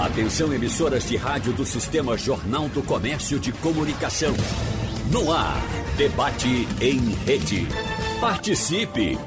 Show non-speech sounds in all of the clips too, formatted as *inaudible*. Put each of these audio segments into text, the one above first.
Atenção emissoras de rádio do Sistema Jornal do Comércio de Comunicação. No ar, debate em rede. Participe!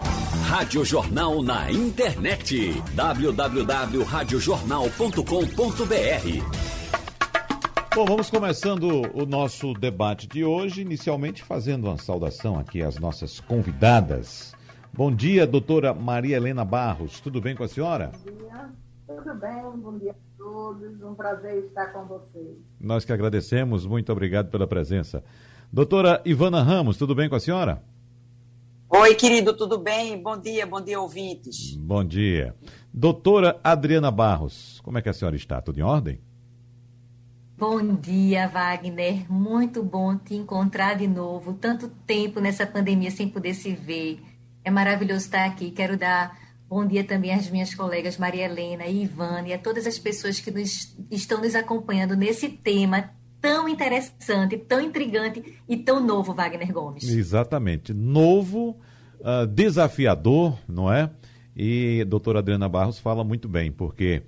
Rádio Jornal na internet. www.radiojornal.com.br Bom, vamos começando o nosso debate de hoje, inicialmente fazendo uma saudação aqui às nossas convidadas. Bom dia, doutora Maria Helena Barros. Tudo bem com a senhora? Bom dia. Tudo bem, bom dia todos. Um prazer estar com vocês. Nós que agradecemos, muito obrigado pela presença. Doutora Ivana Ramos, tudo bem com a senhora? Oi, querido, tudo bem? Bom dia, bom dia, ouvintes. Bom dia. Doutora Adriana Barros, como é que a senhora está? Tudo em ordem? Bom dia, Wagner. Muito bom te encontrar de novo. Tanto tempo nessa pandemia sem poder se ver. É maravilhoso estar aqui. Quero dar bom dia também às minhas colegas Maria Helena e Ivana e a todas as pessoas que nos, estão nos acompanhando nesse tema tão interessante, tão intrigante e tão novo, Wagner Gomes. Exatamente. Novo, uh, desafiador, não é? E a doutora Adriana Barros fala muito bem, porque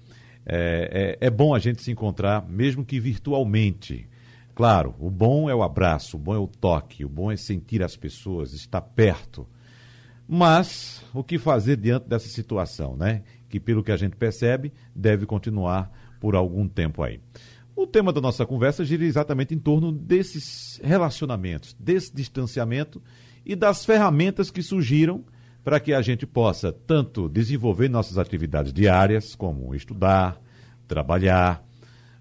é, é, é, bom a gente se encontrar, mesmo que virtualmente. Claro, o bom é o abraço, o bom é o toque, o bom é sentir as pessoas, estar perto. Mas o que fazer diante dessa situação, né? Que, pelo que a gente percebe, deve continuar por algum tempo aí. O tema da nossa conversa gira exatamente em torno desses relacionamentos, desse distanciamento e das ferramentas que surgiram para que a gente possa tanto desenvolver nossas atividades diárias, como estudar, trabalhar,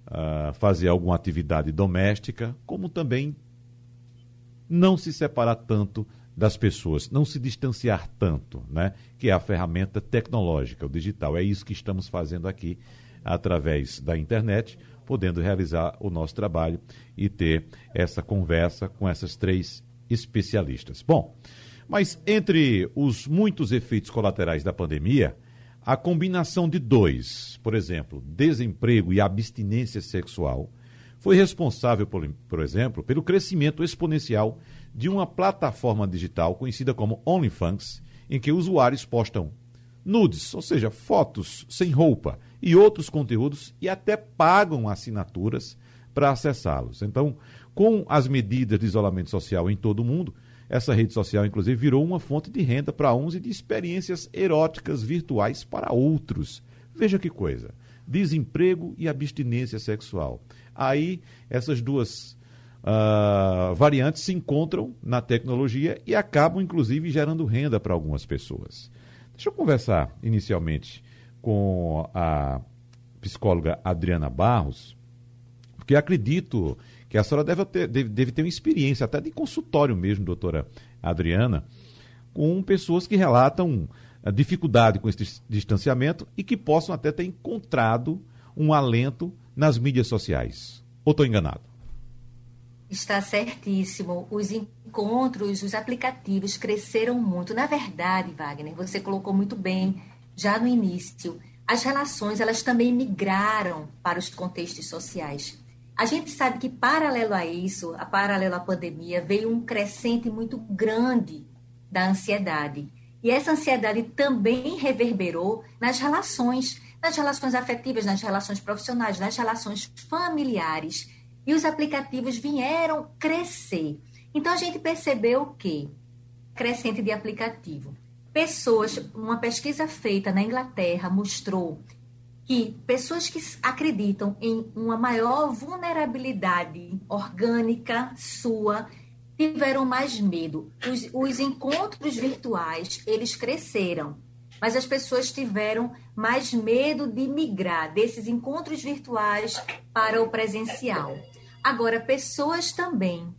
uh, fazer alguma atividade doméstica, como também não se separar tanto das pessoas, não se distanciar tanto, né? Que é a ferramenta tecnológica, o digital. É isso que estamos fazendo aqui através da internet podendo realizar o nosso trabalho e ter essa conversa com essas três especialistas. Bom, mas entre os muitos efeitos colaterais da pandemia, a combinação de dois, por exemplo, desemprego e abstinência sexual, foi responsável, por, por exemplo, pelo crescimento exponencial de uma plataforma digital conhecida como OnlyFans, em que usuários postam nudes, ou seja, fotos sem roupa e outros conteúdos e até pagam assinaturas para acessá-los. Então, com as medidas de isolamento social em todo o mundo, essa rede social, inclusive, virou uma fonte de renda para uns e de experiências eróticas virtuais para outros. Veja que coisa: desemprego e abstinência sexual. Aí, essas duas uh, variantes se encontram na tecnologia e acabam, inclusive, gerando renda para algumas pessoas. Deixa eu conversar inicialmente com a psicóloga Adriana Barros, porque acredito que a senhora deve ter, deve, deve ter uma experiência, até de consultório mesmo, doutora Adriana, com pessoas que relatam a dificuldade com esse distanciamento e que possam até ter encontrado um alento nas mídias sociais. Ou estou enganado? Está certíssimo. Os encontros, os aplicativos cresceram muito. Na verdade, Wagner, você colocou muito bem já no início, as relações elas também migraram para os contextos sociais. A gente sabe que paralelo a isso, a paralelo à pandemia, veio um crescente muito grande da ansiedade. E essa ansiedade também reverberou nas relações, nas relações afetivas, nas relações profissionais, nas relações familiares. E os aplicativos vieram crescer. Então a gente percebeu que crescente de aplicativo pessoas, uma pesquisa feita na Inglaterra mostrou que pessoas que acreditam em uma maior vulnerabilidade orgânica sua tiveram mais medo. Os, os encontros virtuais, eles cresceram, mas as pessoas tiveram mais medo de migrar desses encontros virtuais para o presencial. Agora, pessoas também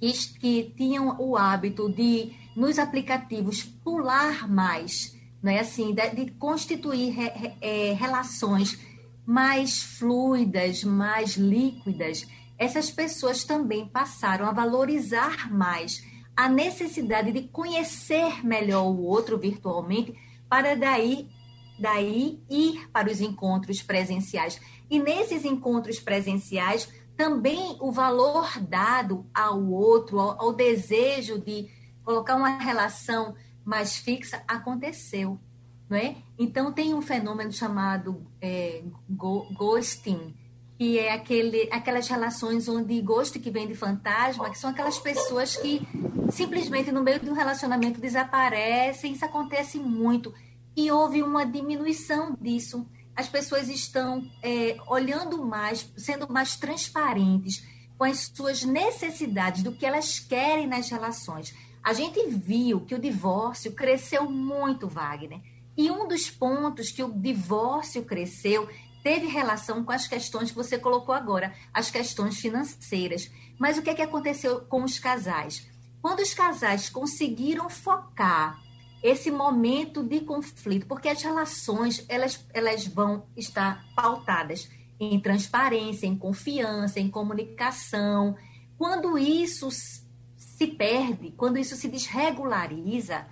que, que tinham o hábito de nos aplicativos pular mais, não é assim, de, de constituir re, re, é, relações mais fluidas, mais líquidas, essas pessoas também passaram a valorizar mais a necessidade de conhecer melhor o outro virtualmente para daí daí ir para os encontros presenciais. E nesses encontros presenciais, também o valor dado ao outro, ao, ao desejo de colocar uma relação mais fixa, aconteceu. não é? Então, tem um fenômeno chamado é, ghosting, que é aquele, aquelas relações onde gosto que vem de fantasma, que são aquelas pessoas que simplesmente no meio de um relacionamento desaparecem, isso acontece muito, e houve uma diminuição disso. As pessoas estão é, olhando mais, sendo mais transparentes com as suas necessidades, do que elas querem nas relações. A gente viu que o divórcio cresceu muito, Wagner. E um dos pontos que o divórcio cresceu teve relação com as questões que você colocou agora, as questões financeiras. Mas o que, é que aconteceu com os casais? Quando os casais conseguiram focar esse momento de conflito, porque as relações elas, elas vão estar pautadas em transparência, em confiança, em comunicação. Quando isso se perde, quando isso se desregulariza,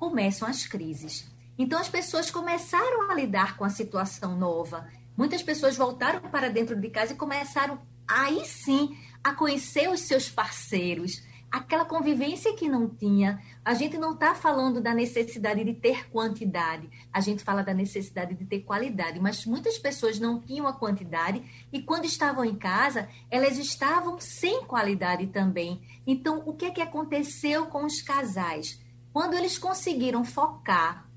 começam as crises. Então as pessoas começaram a lidar com a situação nova. Muitas pessoas voltaram para dentro de casa e começaram aí sim a conhecer os seus parceiros, aquela convivência que não tinha. A gente não está falando da necessidade de ter quantidade, a gente fala da necessidade de ter qualidade. Mas muitas pessoas não tinham a quantidade e quando estavam em casa, elas estavam sem qualidade também. Então, o que é que aconteceu com os casais? Quando eles conseguiram focar,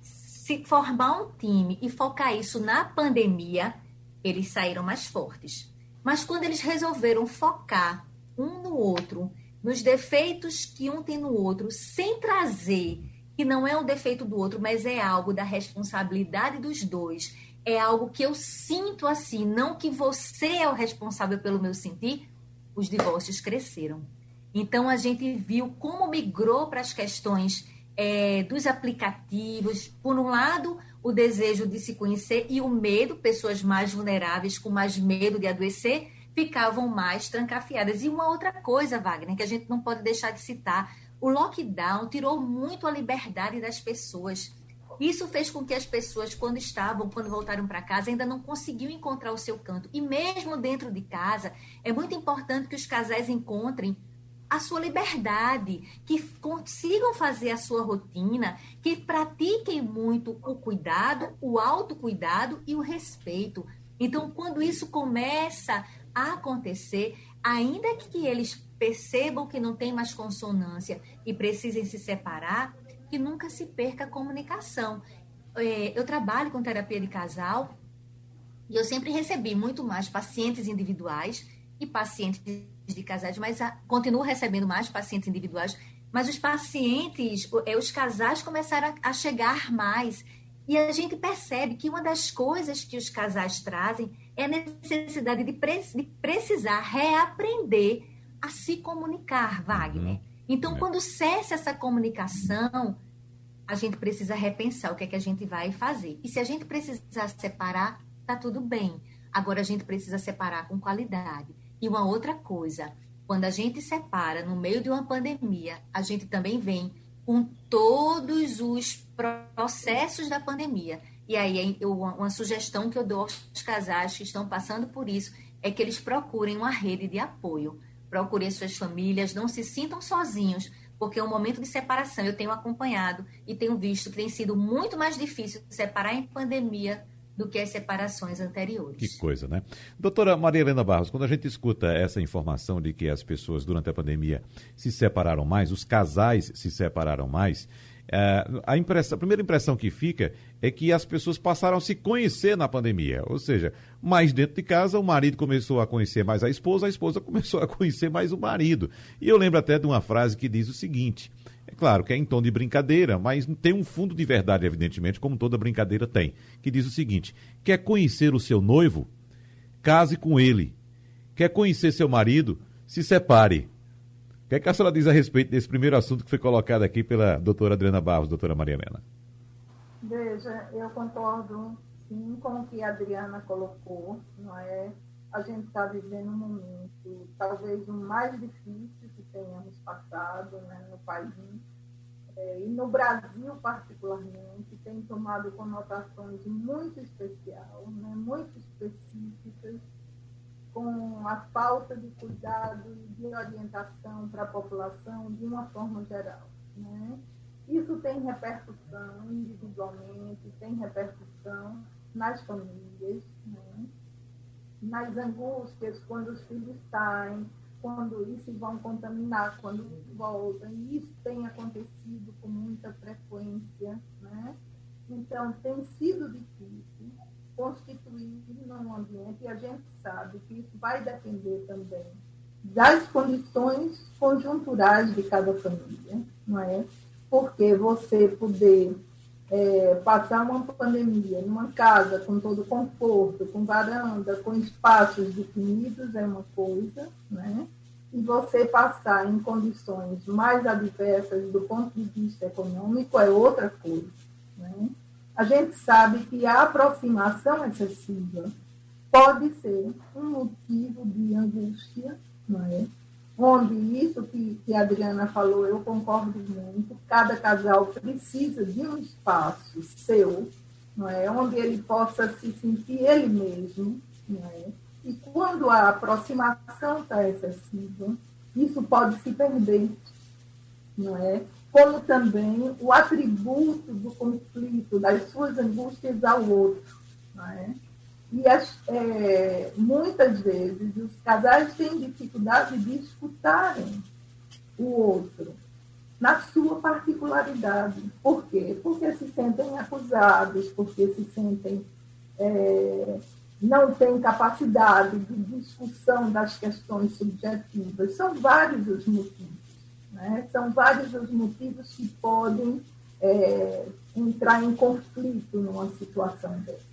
se formar um time e focar isso na pandemia, eles saíram mais fortes. Mas quando eles resolveram focar um no outro nos defeitos que um tem no outro, sem trazer que não é um defeito do outro, mas é algo da responsabilidade dos dois. É algo que eu sinto assim, não que você é o responsável pelo meu sentir. Os divórcios cresceram. Então a gente viu como migrou para as questões é, dos aplicativos. Por um lado, o desejo de se conhecer e o medo, pessoas mais vulneráveis com mais medo de adoecer ficavam mais trancafiadas. E uma outra coisa, Wagner, que a gente não pode deixar de citar, o lockdown tirou muito a liberdade das pessoas. Isso fez com que as pessoas, quando estavam, quando voltaram para casa, ainda não conseguiam encontrar o seu canto. E mesmo dentro de casa, é muito importante que os casais encontrem a sua liberdade, que consigam fazer a sua rotina, que pratiquem muito o cuidado, o autocuidado e o respeito. Então, quando isso começa acontecer, ainda que eles percebam que não tem mais consonância e precisem se separar, que nunca se perca a comunicação. É, eu trabalho com terapia de casal e eu sempre recebi muito mais pacientes individuais e pacientes de casais, mas continuo recebendo mais pacientes individuais, mas os pacientes, é, os casais começaram a chegar mais. E a gente percebe que uma das coisas que os casais trazem é a necessidade de, pre de precisar reaprender a se comunicar, Wagner. Uhum. Então, é. quando cessa essa comunicação, a gente precisa repensar o que é que a gente vai fazer. E se a gente precisar separar, tá tudo bem. Agora a gente precisa separar com qualidade. E uma outra coisa, quando a gente separa no meio de uma pandemia, a gente também vem com todos os processos da pandemia. E aí, uma sugestão que eu dou aos casais que estão passando por isso é que eles procurem uma rede de apoio. Procurem suas famílias, não se sintam sozinhos, porque é um momento de separação. Eu tenho acompanhado e tenho visto que tem sido muito mais difícil separar em pandemia do que as separações anteriores. Que coisa, né? Doutora Maria Helena Barros, quando a gente escuta essa informação de que as pessoas durante a pandemia se separaram mais, os casais se separaram mais, é, a, impressão, a primeira impressão que fica é que as pessoas passaram a se conhecer na pandemia. Ou seja, mais dentro de casa, o marido começou a conhecer mais a esposa, a esposa *laughs* começou a conhecer mais o marido. E eu lembro até de uma frase que diz o seguinte: é claro que é em tom de brincadeira, mas tem um fundo de verdade, evidentemente, como toda brincadeira tem, que diz o seguinte: quer conhecer o seu noivo? Case com ele. Quer conhecer seu marido? Se separe que, é que a senhora diz a respeito desse primeiro assunto que foi colocado aqui pela doutora Adriana Barros, doutora Maria Helena? Veja, eu concordo sim com o que a Adriana colocou, não é? A gente está vivendo um momento talvez o mais difícil que tenhamos passado né, no país. É, e no Brasil, particularmente, tem tomado conotações muito especial, né, muito específicas, com a falta de cuidado e de orientação para a população de uma forma geral. Né? Isso tem repercussão individualmente, tem repercussão nas famílias, né? nas angústias quando os filhos saem, quando isso vão contaminar, quando voltam. E isso tem acontecido com muita frequência. Né? Então, tem sido difícil constituir num ambiente, e a gente sabe que isso vai depender também das condições conjunturais de cada família, não é? Porque você poder é, passar uma pandemia numa casa com todo conforto, com varanda, com espaços definidos é uma coisa, né? E você passar em condições mais adversas do ponto de vista econômico é outra coisa? A gente sabe que a aproximação excessiva pode ser um motivo de angústia, não é? onde isso que, que a Adriana falou, eu concordo muito, cada casal precisa de um espaço seu, não é? onde ele possa se sentir ele mesmo. Não é? E quando a aproximação está excessiva, isso pode se perder. Não é? Como também o atributo do conflito, das suas angústias ao outro. Não é? E as, é, muitas vezes os casais têm dificuldade de escutarem o outro na sua particularidade. Por quê? Porque se sentem acusados, porque se sentem. É, não têm capacidade de discussão das questões subjetivas. São vários os motivos. Né? São vários os motivos que podem é, entrar em conflito numa situação dessa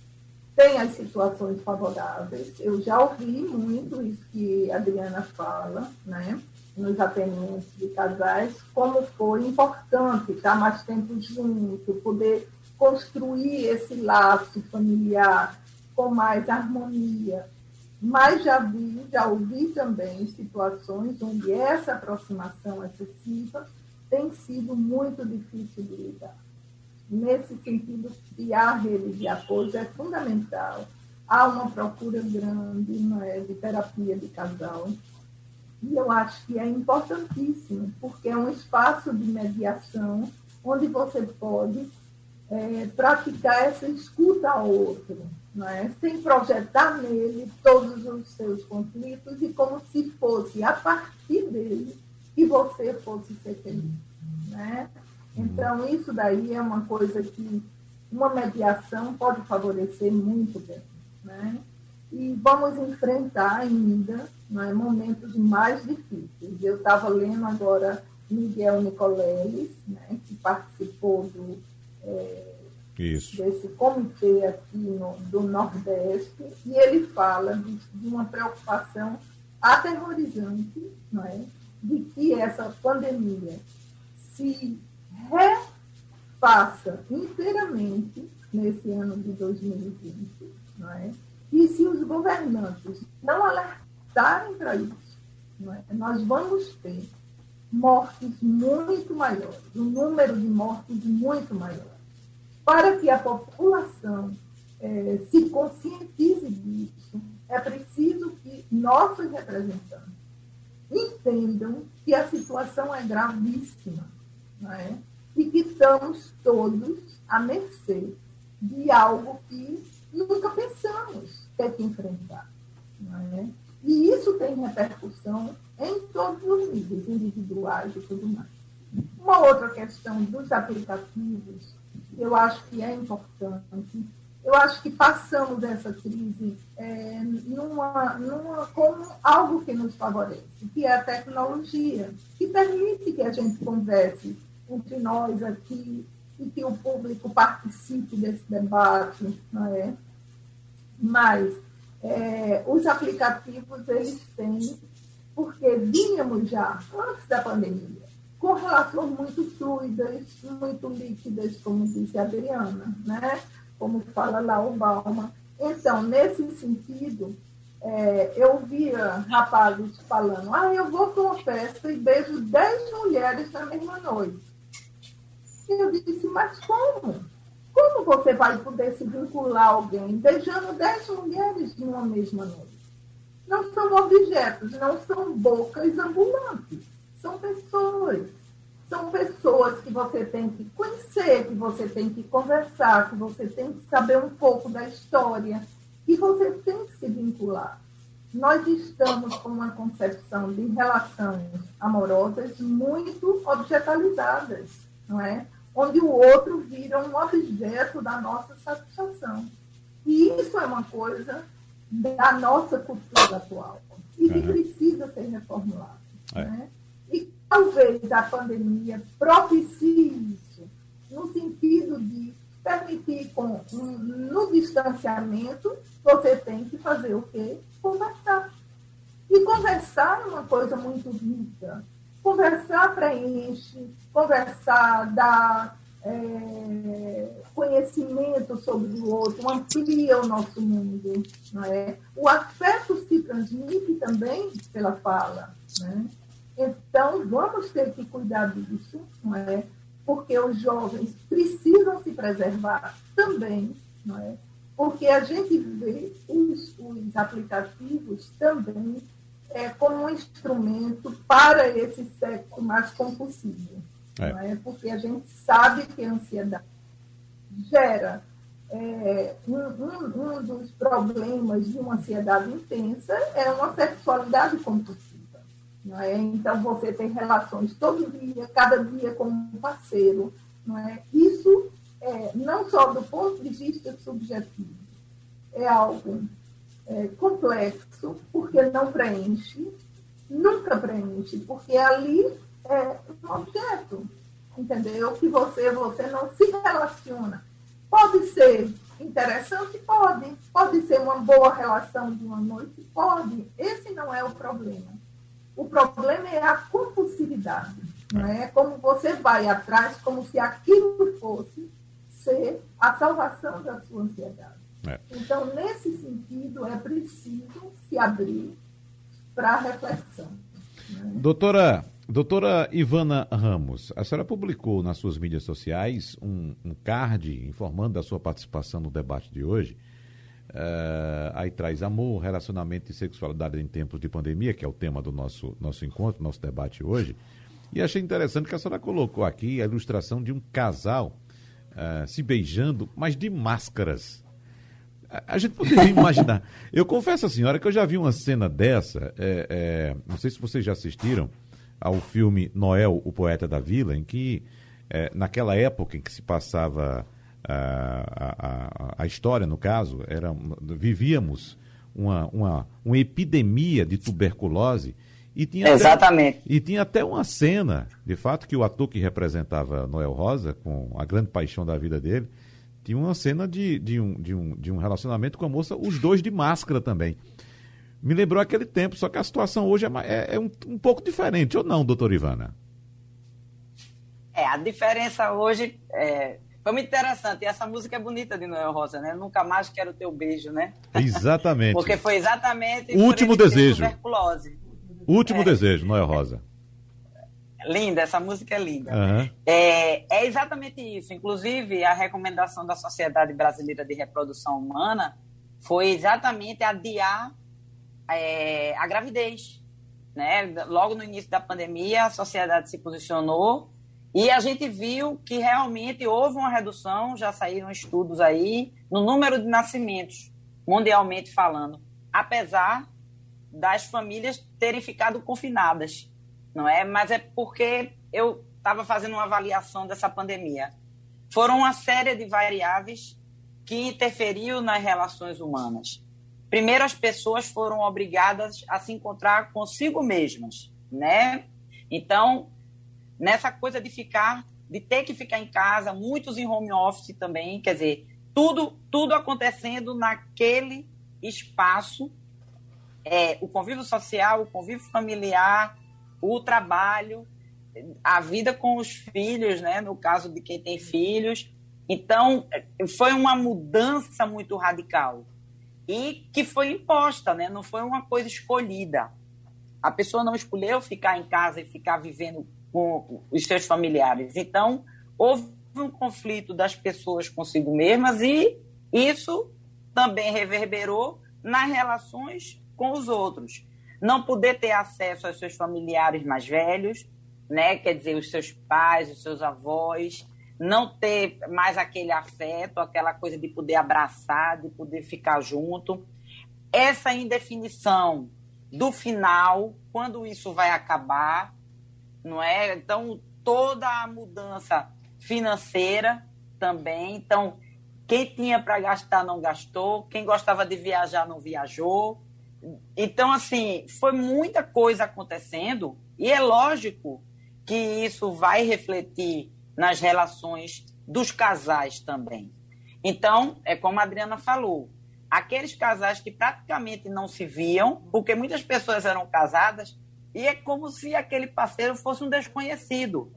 tem as situações favoráveis. Eu já ouvi muito isso que a Adriana fala, né? nos atendimentos de casais, como foi importante estar mais tempo junto, poder construir esse laço familiar com mais harmonia. Mas já vi, já ouvi também situações onde essa aproximação excessiva tem sido muito difícil de lidar. Nesse sentido, criar rede de apoio é fundamental. Há uma procura grande é, de terapia de casal. E eu acho que é importantíssimo, porque é um espaço de mediação onde você pode é, praticar essa escuta ao outro, é? sem projetar nele todos os seus conflitos e como se fosse a partir dele que você fosse ser feliz. Né? Então, isso daí é uma coisa que uma mediação pode favorecer muito bem. Né? E vamos enfrentar ainda né, momentos mais difíceis. Eu estava lendo agora Miguel Nicoleles, né, que participou do, é, desse comitê aqui no, do Nordeste, e ele fala de, de uma preocupação aterrorizante é, de que essa pandemia se repassa inteiramente nesse ano de 2020. Não é? E se os governantes não alertarem para isso, é? nós vamos ter mortes muito maiores, um número de mortes muito maior. Para que a população é, se conscientize disso, é preciso que nossos representantes entendam que a situação é gravíssima. É? e que estamos todos à mercê de algo que nunca pensamos ter que enfrentar. É? E isso tem repercussão em todos os níveis, individuais e tudo mais. Uma outra questão dos aplicativos, eu acho que é importante. Eu acho que passamos essa crise é, numa, numa, com algo que nos favorece, que é a tecnologia, que permite que a gente converse entre nós aqui e que o público participe desse debate, não é? Mas é, os aplicativos, eles têm, porque vínhamos já, antes da pandemia, com relações muito fluidas, muito líquidas, como disse a Adriana, né? como fala lá o Balma. Então, nesse sentido, é, eu via rapazes falando, ah, eu vou para uma festa e beijo dez mulheres na mesma noite. E eu disse, mas como? Como você vai poder se vincular alguém beijando dez mulheres numa mesma noite? Não são objetos, não são bocas ambulantes, são pessoas. são pessoas que você tem que conhecer, que você tem que conversar, que você tem que saber um pouco da história, que você tem que se vincular. Nós estamos com uma concepção de relações amorosas muito objetalizadas, não é? Onde o outro vira um objeto da nossa satisfação. E isso é uma coisa da nossa cultura atual e que uhum. precisa ser reformulada. É. Né? Talvez a pandemia propicie isso, no sentido de permitir, com, no distanciamento, você tem que fazer o quê? Conversar. E conversar é uma coisa muito rica. Conversar preenche, conversar dá é, conhecimento sobre o outro, amplia o nosso mundo. Não é? O afeto se transmite também pela fala. Né? Então, vamos ter que cuidar disso, não é? porque os jovens precisam se preservar também, não é? porque a gente vê os, os aplicativos também é, como um instrumento para esse sexo mais compulsivo. É. Não é? Porque a gente sabe que a ansiedade gera é, um, um, um dos problemas de uma ansiedade intensa é uma sexualidade compulsiva. Não é? Então, você tem relações todo dia, cada dia com um parceiro. Não é? Isso, é, não só do ponto de vista subjetivo, é algo é, complexo, porque não preenche, nunca preenche, porque ali é um objeto, entendeu? Que você, você não se relaciona. Pode ser interessante? Pode. Pode ser uma boa relação de uma noite? Pode. Esse não é o problema. O problema é a compulsividade. Não é como você vai atrás, como se aquilo fosse ser a salvação da sua ansiedade. É. Então, nesse sentido, é preciso se abrir para a reflexão. Né? Doutora, doutora Ivana Ramos, a senhora publicou nas suas mídias sociais um, um card informando da sua participação no debate de hoje. Uh, aí traz amor, relacionamento e sexualidade em tempos de pandemia, que é o tema do nosso, nosso encontro, nosso debate hoje. E achei interessante que a senhora colocou aqui a ilustração de um casal uh, se beijando, mas de máscaras. A, a gente poderia *laughs* imaginar. Eu confesso à senhora que eu já vi uma cena dessa, é, é, não sei se vocês já assistiram ao filme Noel, o Poeta da Vila, em que, é, naquela época em que se passava a, a, a história, no caso, era, vivíamos uma, uma, uma epidemia de tuberculose. E tinha Exatamente. Até, e tinha até uma cena, de fato, que o ator que representava Noel Rosa, com a grande paixão da vida dele, tinha uma cena de, de, um, de, um, de um relacionamento com a moça, os dois de máscara também. Me lembrou aquele tempo, só que a situação hoje é, é, é um, um pouco diferente, ou não, doutor Ivana? É, a diferença hoje é, foi muito interessante. E essa música é bonita de Noel Rosa, né? Nunca mais quero teu beijo, né? Exatamente. *laughs* Porque foi exatamente. O último desejo. Tuberculose. Último é. desejo, Noel Rosa. Linda, essa música é linda. Uhum. É, é exatamente isso. Inclusive, a recomendação da Sociedade Brasileira de Reprodução Humana foi exatamente adiar é, a gravidez. Né? Logo no início da pandemia, a sociedade se posicionou e a gente viu que realmente houve uma redução, já saíram estudos aí, no número de nascimentos, mundialmente falando, apesar das famílias terem ficado confinadas, não é? Mas é porque eu estava fazendo uma avaliação dessa pandemia. Foram uma série de variáveis que interferiu nas relações humanas. Primeiro, as pessoas foram obrigadas a se encontrar consigo mesmas, né? Então, nessa coisa de ficar, de ter que ficar em casa, muitos em home office também, quer dizer, tudo, tudo acontecendo naquele espaço, é, o convívio social, o convívio familiar, o trabalho, a vida com os filhos, né, no caso de quem tem filhos. Então, foi uma mudança muito radical e que foi imposta, né? não foi uma coisa escolhida. A pessoa não escolheu ficar em casa e ficar vivendo com os seus familiares. Então, houve um conflito das pessoas consigo mesmas e isso também reverberou nas relações com os outros. Não poder ter acesso aos seus familiares mais velhos, né? Quer dizer, os seus pais, os seus avós, não ter mais aquele afeto, aquela coisa de poder abraçar, de poder ficar junto. Essa indefinição do final, quando isso vai acabar, não é? Então, toda a mudança financeira também. Então, quem tinha para gastar não gastou, quem gostava de viajar não viajou. Então, assim, foi muita coisa acontecendo e é lógico que isso vai refletir nas relações dos casais também. Então, é como a Adriana falou, aqueles casais que praticamente não se viam, porque muitas pessoas eram casadas, e é como se aquele parceiro fosse um desconhecido.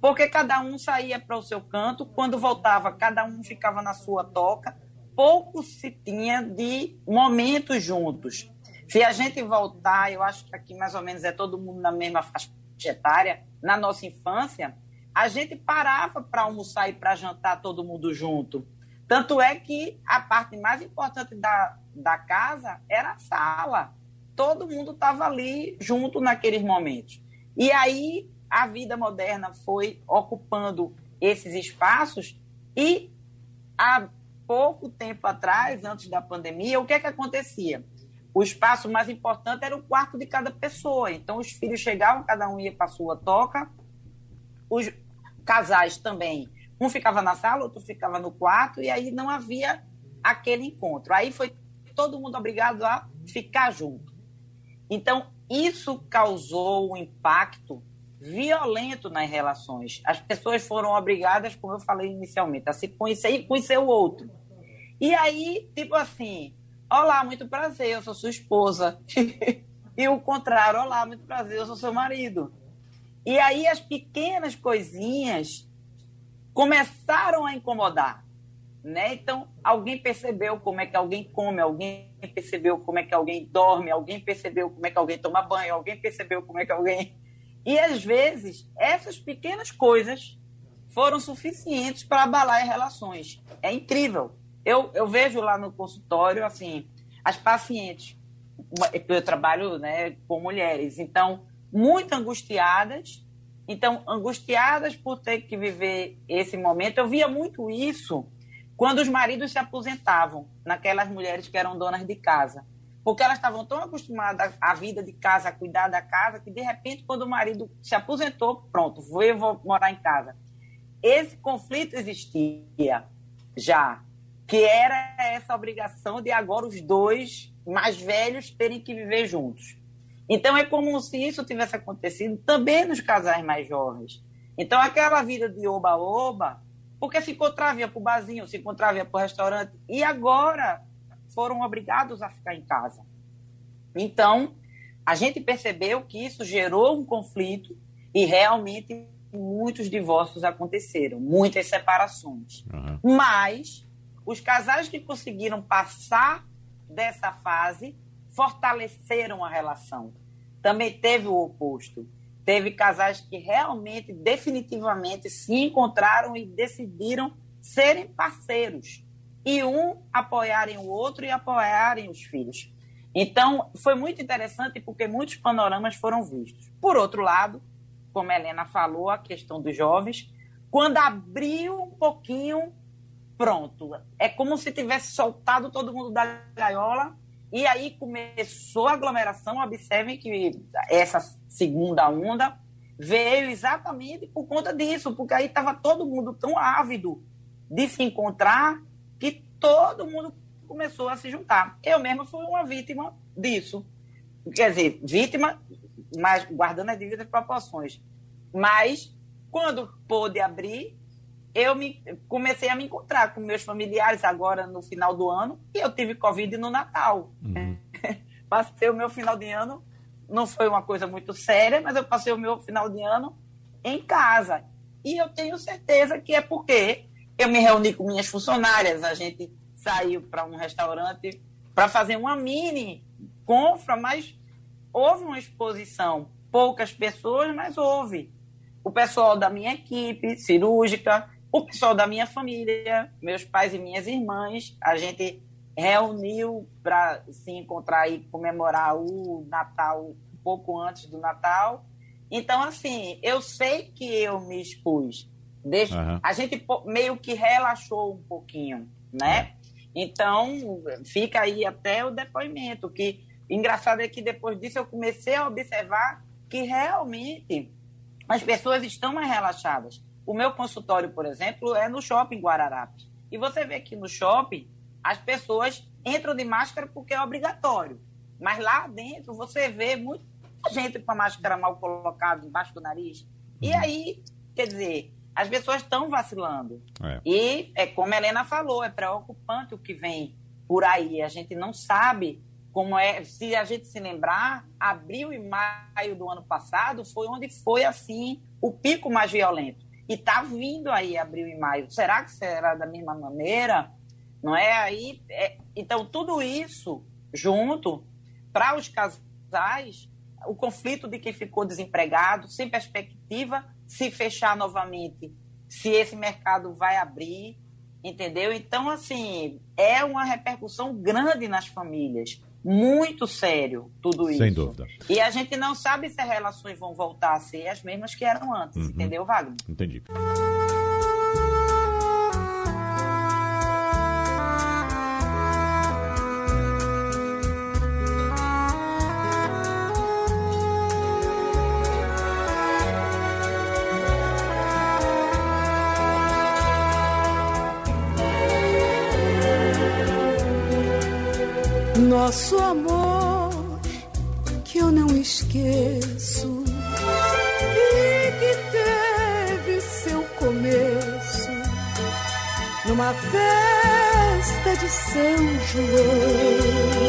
Porque cada um saía para o seu canto, quando voltava, cada um ficava na sua toca, pouco se tinha de momentos juntos. Se a gente voltar, eu acho que aqui mais ou menos é todo mundo na mesma faixa etária, na nossa infância, a gente parava para almoçar e para jantar todo mundo junto. Tanto é que a parte mais importante da, da casa era a sala. Todo mundo estava ali junto naqueles momentos. E aí a vida moderna foi ocupando esses espaços e há pouco tempo atrás, antes da pandemia, o que é que acontecia? O espaço mais importante era o quarto de cada pessoa. Então os filhos chegavam, cada um ia para sua toca, os casais também. Um ficava na sala, outro ficava no quarto, e aí não havia aquele encontro. Aí foi todo mundo obrigado a ficar junto. Então, isso causou um impacto violento nas relações. As pessoas foram obrigadas, como eu falei inicialmente, a se conhecer e conhecer o outro. E aí, tipo assim, olá, muito prazer, eu sou sua esposa. *laughs* e o contrário, olá, muito prazer, eu sou seu marido. E aí as pequenas coisinhas começaram a incomodar. Né? Então, alguém percebeu como é que alguém come, alguém percebeu como é que alguém dorme, alguém percebeu como é que alguém toma banho, alguém percebeu como é que alguém. *laughs* E às vezes, essas pequenas coisas foram suficientes para abalar as relações. É incrível. Eu, eu vejo lá no consultório, assim, as pacientes, eu trabalho né, com mulheres, então muito angustiadas. Então, angustiadas por ter que viver esse momento. Eu via muito isso quando os maridos se aposentavam, naquelas mulheres que eram donas de casa. Porque elas estavam tão acostumadas à vida de casa, a cuidar da casa, que de repente, quando o marido se aposentou, pronto, vou, eu vou morar em casa. Esse conflito existia já, que era essa obrigação de agora os dois mais velhos terem que viver juntos. Então é como se isso tivesse acontecido também nos casais mais jovens. Então aquela vida de oba-oba, porque se encontrava ia para o barzinho, se encontrava ia para o restaurante, e agora foram obrigados a ficar em casa. Então, a gente percebeu que isso gerou um conflito e realmente muitos divórcios aconteceram, muitas separações. Uhum. Mas os casais que conseguiram passar dessa fase fortaleceram a relação. Também teve o oposto. Teve casais que realmente, definitivamente, se encontraram e decidiram serem parceiros. E um apoiarem o outro e apoiarem os filhos. Então, foi muito interessante porque muitos panoramas foram vistos. Por outro lado, como a Helena falou, a questão dos jovens, quando abriu um pouquinho, pronto. É como se tivesse soltado todo mundo da gaiola e aí começou a aglomeração. Observem que essa segunda onda veio exatamente por conta disso, porque aí estava todo mundo tão ávido de se encontrar que todo mundo começou a se juntar. Eu mesma fui uma vítima disso. Quer dizer, vítima, mas guardando as devidas proporções. Mas, quando pôde abrir, eu me, comecei a me encontrar com meus familiares agora no final do ano e eu tive Covid no Natal. Uhum. *laughs* passei o meu final de ano, não foi uma coisa muito séria, mas eu passei o meu final de ano em casa. E eu tenho certeza que é porque eu me reuni com minhas funcionárias, a gente saiu para um restaurante para fazer uma mini confra, mas houve uma exposição. Poucas pessoas, mas houve. O pessoal da minha equipe cirúrgica, o pessoal da minha família, meus pais e minhas irmãs, a gente reuniu para se encontrar e comemorar o Natal um pouco antes do Natal. Então, assim, eu sei que eu me expus. Deixa, uhum. A gente meio que relaxou um pouquinho, né? É. Então, fica aí até o depoimento, que engraçado é que depois disso eu comecei a observar que realmente as pessoas estão mais relaxadas. O meu consultório, por exemplo, é no shopping Guararapes. E você vê que no shopping as pessoas entram de máscara porque é obrigatório. Mas lá dentro você vê muita gente com a máscara mal colocada embaixo do nariz. E uhum. aí, quer dizer, as pessoas estão vacilando. É. E é como a Helena falou, é preocupante o que vem por aí. A gente não sabe como é. Se a gente se lembrar, abril e maio do ano passado foi onde foi assim o pico mais violento. E está vindo aí abril e maio. Será que será da mesma maneira? Não é aí? É, então, tudo isso junto, para os casais, o conflito de quem ficou desempregado, sem perspectiva, se fechar novamente, se esse mercado vai abrir, entendeu? Então, assim, é uma repercussão grande nas famílias. Muito sério tudo isso. Sem dúvida. E a gente não sabe se as relações vão voltar a ser as mesmas que eram antes, uhum. entendeu, Wagner? Entendi. Nosso amor que eu não esqueço e que teve seu começo numa festa de São João.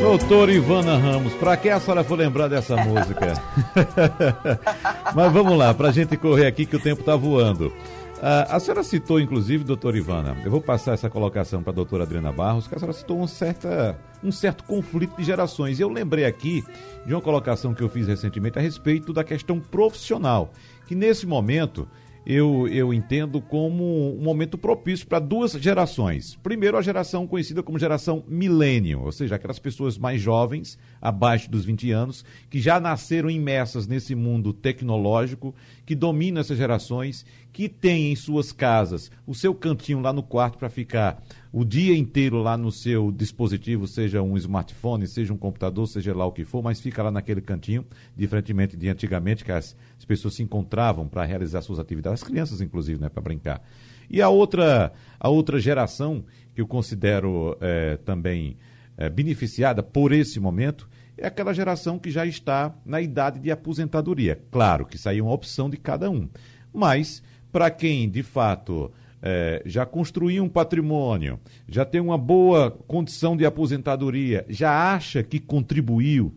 Doutora Ivana Ramos, para que a senhora for lembrar dessa música? *laughs* *laughs* Mas vamos lá, para a gente correr aqui que o tempo está voando. Uh, a senhora citou, inclusive, doutora Ivana, eu vou passar essa colocação para a doutora Adriana Barros, que a senhora citou um, certa, um certo conflito de gerações. Eu lembrei aqui de uma colocação que eu fiz recentemente a respeito da questão profissional, que nesse momento eu, eu entendo como um momento propício para duas gerações. Primeiro, a geração conhecida como geração milênio, ou seja, aquelas pessoas mais jovens, abaixo dos 20 anos, que já nasceram imersas nesse mundo tecnológico, que dominam essas gerações, que têm em suas casas o seu cantinho lá no quarto para ficar o dia inteiro lá no seu dispositivo, seja um smartphone, seja um computador, seja lá o que for, mas fica lá naquele cantinho, diferentemente de antigamente, que as, as pessoas se encontravam para realizar suas atividades, as crianças, inclusive, né, para brincar. E a outra, a outra geração que eu considero é, também é, beneficiada por esse momento é aquela geração que já está na idade de aposentadoria. Claro que isso aí é uma opção de cada um, mas para quem de fato é, já construiu um patrimônio, já tem uma boa condição de aposentadoria, já acha que contribuiu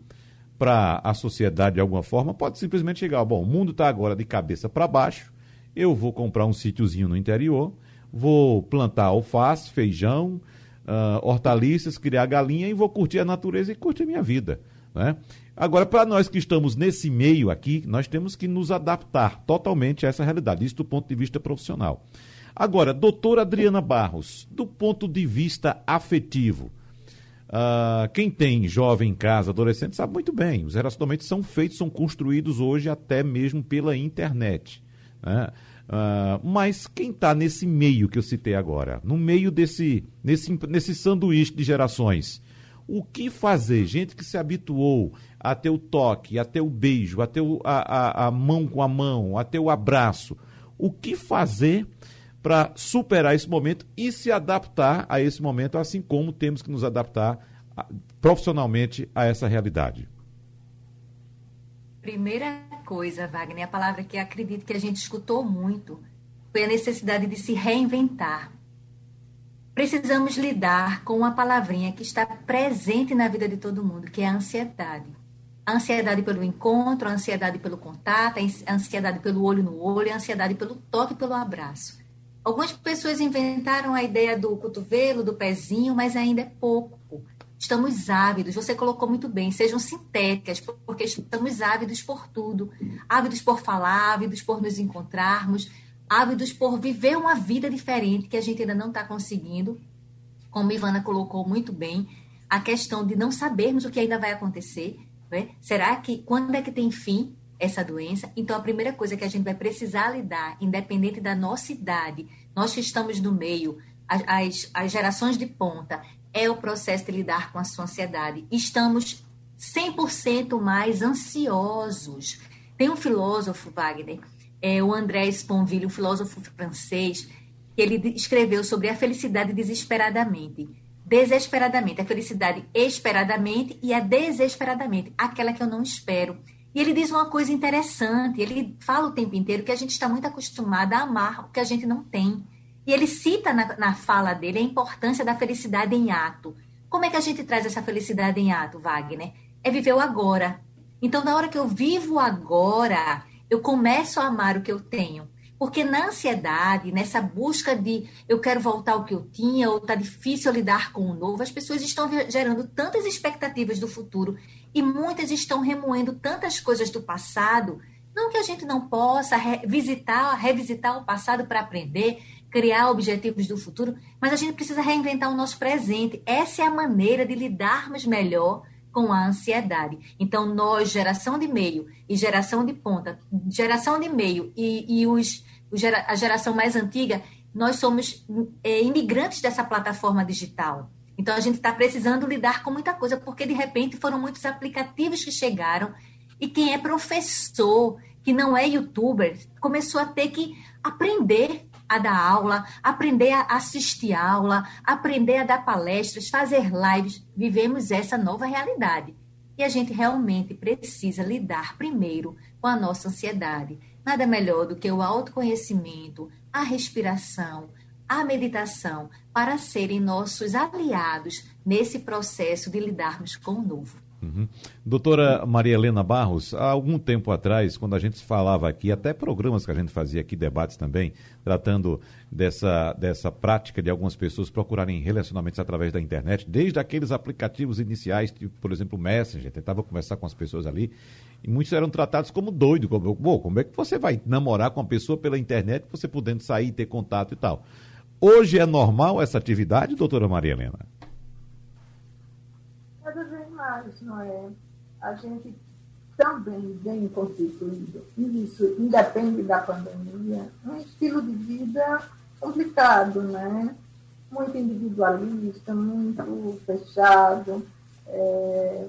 para a sociedade de alguma forma, pode simplesmente chegar, bom, o mundo está agora de cabeça para baixo, eu vou comprar um sítiozinho no interior, vou plantar alface, feijão, uh, hortaliças, criar galinha e vou curtir a natureza e curtir a minha vida. Né? Agora, para nós que estamos nesse meio aqui, nós temos que nos adaptar totalmente a essa realidade, isso do ponto de vista profissional. Agora, doutora Adriana Barros, do ponto de vista afetivo, uh, quem tem jovem em casa, adolescente, sabe muito bem, os relacionamentos são feitos, são construídos hoje até mesmo pela internet. Né? Uh, mas quem está nesse meio que eu citei agora, no meio desse nesse, nesse sanduíche de gerações, o que fazer? Gente que se habituou a ter o toque, a ter o beijo, a ter o, a, a, a mão com a mão, a ter o abraço. O que fazer para superar esse momento e se adaptar a esse momento, assim como temos que nos adaptar profissionalmente a essa realidade? Primeira coisa, Wagner, a palavra que acredito que a gente escutou muito foi a necessidade de se reinventar. Precisamos lidar com uma palavrinha que está presente na vida de todo mundo, que é a ansiedade. A ansiedade pelo encontro, a ansiedade pelo contato, a ansiedade pelo olho no olho, a ansiedade pelo toque, pelo abraço. Algumas pessoas inventaram a ideia do cotovelo, do pezinho, mas ainda é pouco. Estamos ávidos, você colocou muito bem, sejam sintéticas, porque estamos ávidos por tudo. Ávidos por falar, ávidos por nos encontrarmos, ávidos por viver uma vida diferente que a gente ainda não está conseguindo. Como Ivana colocou muito bem, a questão de não sabermos o que ainda vai acontecer. Né? Será que quando é que tem fim essa doença. Então, a primeira coisa que a gente vai precisar lidar, independente da nossa idade, nós que estamos no meio, as, as gerações de ponta, é o processo de lidar com a sua ansiedade. Estamos 100% mais ansiosos. Tem um filósofo, Wagner, é o André Sponville, um filósofo francês, que ele escreveu sobre a felicidade desesperadamente. Desesperadamente, a felicidade esperadamente e a desesperadamente, aquela que eu não espero. E ele diz uma coisa interessante, ele fala o tempo inteiro que a gente está muito acostumado a amar o que a gente não tem. E ele cita na, na fala dele a importância da felicidade em ato. Como é que a gente traz essa felicidade em ato, Wagner? É viver o agora. Então, na hora que eu vivo agora, eu começo a amar o que eu tenho. Porque na ansiedade, nessa busca de eu quero voltar ao que eu tinha, ou está difícil lidar com o novo, as pessoas estão gerando tantas expectativas do futuro e muitas estão remoendo tantas coisas do passado. Não que a gente não possa revisitar, revisitar o passado para aprender, criar objetivos do futuro, mas a gente precisa reinventar o nosso presente. Essa é a maneira de lidarmos melhor com a ansiedade. Então, nós, geração de meio e geração de ponta, geração de meio e, e os, a geração mais antiga, nós somos é, imigrantes dessa plataforma digital. Então, a gente está precisando lidar com muita coisa, porque de repente foram muitos aplicativos que chegaram e quem é professor, que não é youtuber, começou a ter que aprender a dar aula, aprender a assistir aula, aprender a dar palestras, fazer lives. Vivemos essa nova realidade. E a gente realmente precisa lidar primeiro com a nossa ansiedade. Nada melhor do que o autoconhecimento, a respiração, a meditação para serem nossos aliados nesse processo de lidarmos com o novo. Uhum. Doutora Maria Helena Barros, há algum tempo atrás, quando a gente falava aqui, até programas que a gente fazia aqui, debates também, tratando dessa, dessa prática de algumas pessoas procurarem relacionamentos através da internet, desde aqueles aplicativos iniciais, tipo, por exemplo, Messenger, tentava conversar com as pessoas ali, e muitos eram tratados como doido, como, como é que você vai namorar com uma pessoa pela internet, você podendo sair, ter contato e tal. Hoje é normal essa atividade, doutora Maria Helena? Mais, não é? A gente também bem constituído, isso independe da pandemia, um estilo de vida complicado, né? Muito individualista, muito fechado. É,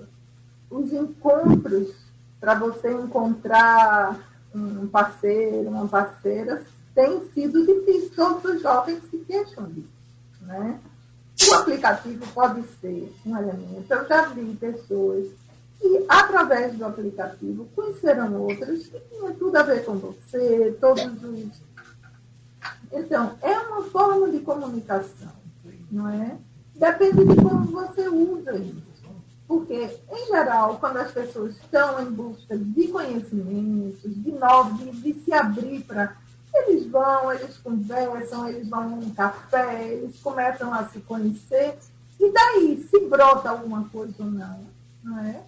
os encontros para você encontrar um parceiro, uma parceira, tem sido difícil. Todos os jovens se queixam disso, né? O aplicativo pode ser um elemento. Eu já vi pessoas que, através do aplicativo, conheceram outras que tinham tudo a ver com você, todos os. Então, é uma forma de comunicação, não é? Depende de como você usa isso. Porque, em geral, quando as pessoas estão em busca de conhecimentos, de novos, de, de se abrir para eles vão, eles conversam, eles vão num café, eles começam a se conhecer, e daí, se brota alguma coisa ou não, não é?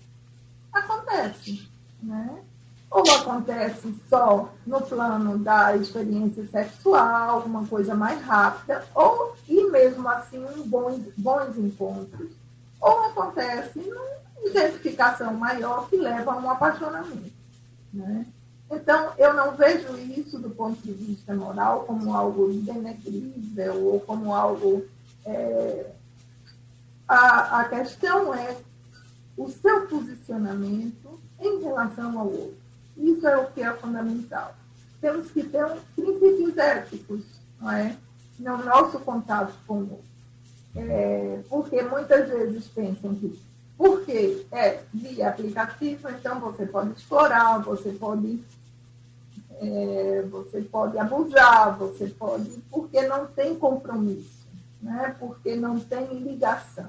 Acontece, né? Ou acontece só no plano da experiência sexual, uma coisa mais rápida, ou, e mesmo assim, bons, bons encontros. Ou acontece numa identificação maior que leva a um apaixonamento, né? Então, eu não vejo isso do ponto de vista moral como algo denegrível ou como algo. É... A, a questão é o seu posicionamento em relação ao outro. Isso é o que é fundamental. Temos que ter um princípios éticos, não é? No nosso contato com o outro. É, porque muitas vezes pensam que porque é via aplicativo, então você pode explorar, você pode, é, você pode abusar, você pode, porque não tem compromisso, né? porque não tem ligação.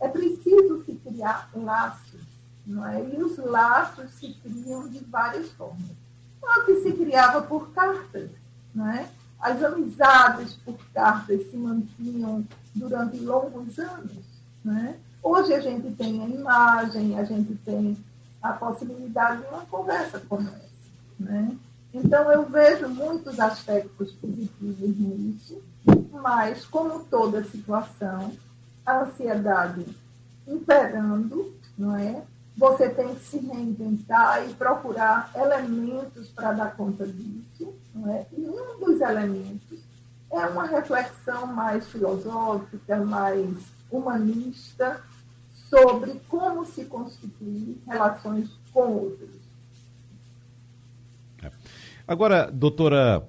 É preciso se criar laços, não é? e os laços se criam de várias formas. Só que se criava por cartas, não é? As amizades por cartas se mantinham durante longos anos, né? Hoje a gente tem a imagem, a gente tem a possibilidade de uma conversa como essa. Né? Então, eu vejo muitos aspectos positivos nisso, mas, como toda situação, a ansiedade imperando, não é? você tem que se reinventar e procurar elementos para dar conta disso. Não é? E um dos elementos é uma reflexão mais filosófica, mais humanista, sobre como se constituir relações com outros. Agora, doutora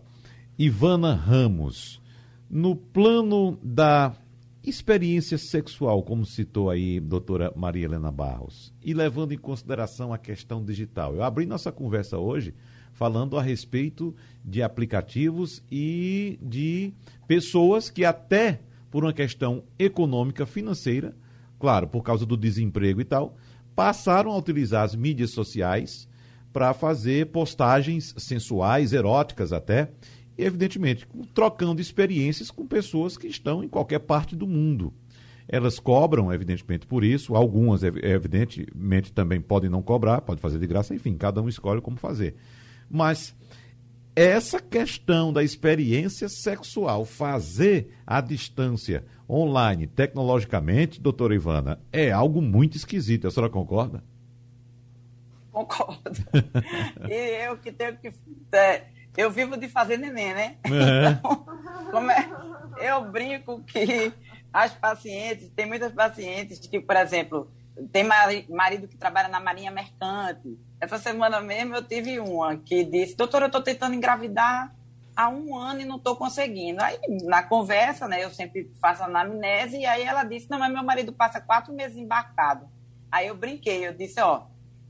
Ivana Ramos, no plano da experiência sexual, como citou aí doutora Maria Helena Barros, e levando em consideração a questão digital. Eu abri nossa conversa hoje falando a respeito de aplicativos e de pessoas que até por uma questão econômica, financeira, claro, por causa do desemprego e tal, passaram a utilizar as mídias sociais para fazer postagens sensuais, eróticas até, e evidentemente trocando experiências com pessoas que estão em qualquer parte do mundo. Elas cobram, evidentemente, por isso, algumas, evidentemente, também podem não cobrar, pode fazer de graça, enfim, cada um escolhe como fazer. Mas essa questão da experiência sexual, fazer à distância, online, tecnologicamente, doutora Ivana, é algo muito esquisito. A senhora concorda? Concordo. *laughs* e eu que tenho que. É, eu vivo de fazer neném, né? É. Então, é, eu brinco que as pacientes, tem muitas pacientes que, por exemplo, tem marido que trabalha na Marinha Mercante. Essa semana mesmo eu tive uma que disse: Doutora, eu estou tentando engravidar há um ano e não estou conseguindo. Aí, na conversa, né, eu sempre faço anamnese, e aí ela disse: Não, mas meu marido passa quatro meses embarcado. Aí eu brinquei, eu disse: Ó,